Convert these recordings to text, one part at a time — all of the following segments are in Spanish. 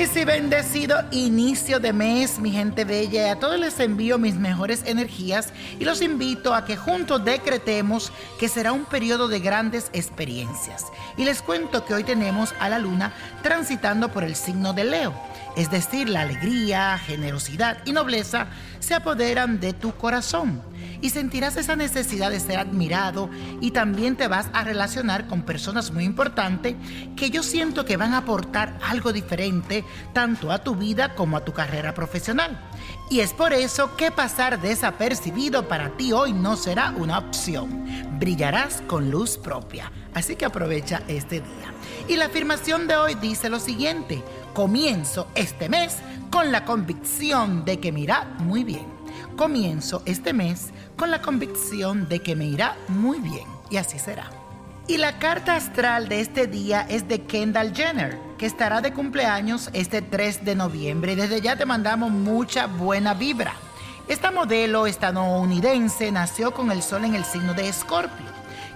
Feliz y bendecido inicio de mes, mi gente bella. A todos les envío mis mejores energías y los invito a que juntos decretemos que será un periodo de grandes experiencias. Y les cuento que hoy tenemos a la luna transitando por el signo de Leo. Es decir, la alegría, generosidad y nobleza se apoderan de tu corazón y sentirás esa necesidad de ser admirado y también te vas a relacionar con personas muy importantes que yo siento que van a aportar algo diferente tanto a tu vida como a tu carrera profesional. Y es por eso que pasar desapercibido para ti hoy no será una opción. Brillarás con luz propia. Así que aprovecha este día. Y la afirmación de hoy dice lo siguiente. Comienzo este mes con la convicción de que me irá muy bien. Comienzo este mes con la convicción de que me irá muy bien. Y así será. Y la carta astral de este día es de Kendall Jenner, que estará de cumpleaños este 3 de noviembre. Desde ya te mandamos mucha buena vibra. Esta modelo estadounidense nació con el sol en el signo de Escorpio,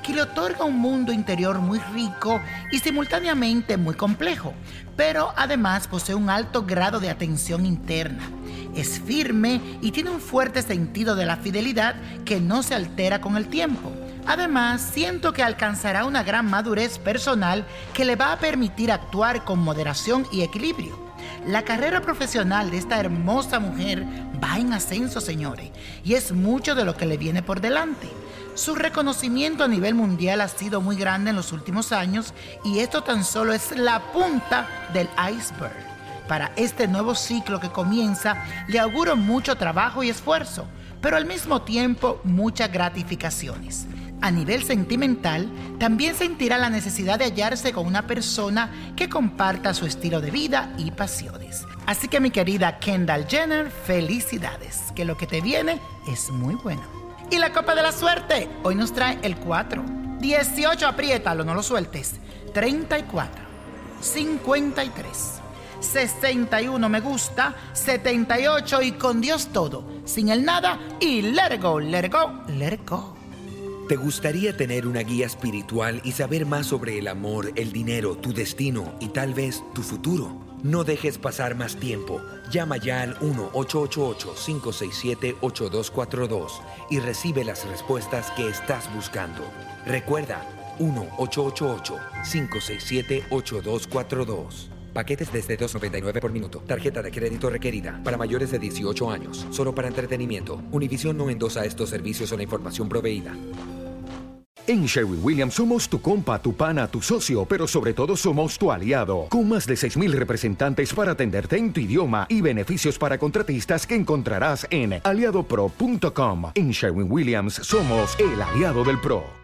que le otorga un mundo interior muy rico y simultáneamente muy complejo, pero además posee un alto grado de atención interna. Es firme y tiene un fuerte sentido de la fidelidad que no se altera con el tiempo. Además, siento que alcanzará una gran madurez personal que le va a permitir actuar con moderación y equilibrio. La carrera profesional de esta hermosa mujer va en ascenso, señores, y es mucho de lo que le viene por delante. Su reconocimiento a nivel mundial ha sido muy grande en los últimos años y esto tan solo es la punta del iceberg. Para este nuevo ciclo que comienza, le auguro mucho trabajo y esfuerzo, pero al mismo tiempo muchas gratificaciones. A nivel sentimental, también sentirá la necesidad de hallarse con una persona que comparta su estilo de vida y pasiones. Así que mi querida Kendall Jenner, felicidades, que lo que te viene es muy bueno. Y la copa de la suerte, hoy nos trae el 4, 18, apriétalo, no lo sueltes, 34, 53. 61 me gusta, 78 y con Dios todo, sin el nada y let it go. ¿Te gustaría tener una guía espiritual y saber más sobre el amor, el dinero, tu destino y tal vez tu futuro? No dejes pasar más tiempo. Llama ya al 1-888-567-8242 y recibe las respuestas que estás buscando. Recuerda, 1-888-567-8242. Paquetes desde 2.99 por minuto. Tarjeta de crédito requerida para mayores de 18 años. Solo para entretenimiento. Univision no endosa estos servicios o la información proveída. En Sherwin Williams somos tu compa, tu pana, tu socio, pero sobre todo somos tu aliado, con más de 6.000 representantes para atenderte en tu idioma y beneficios para contratistas que encontrarás en aliadopro.com. En Sherwin Williams somos el aliado del PRO.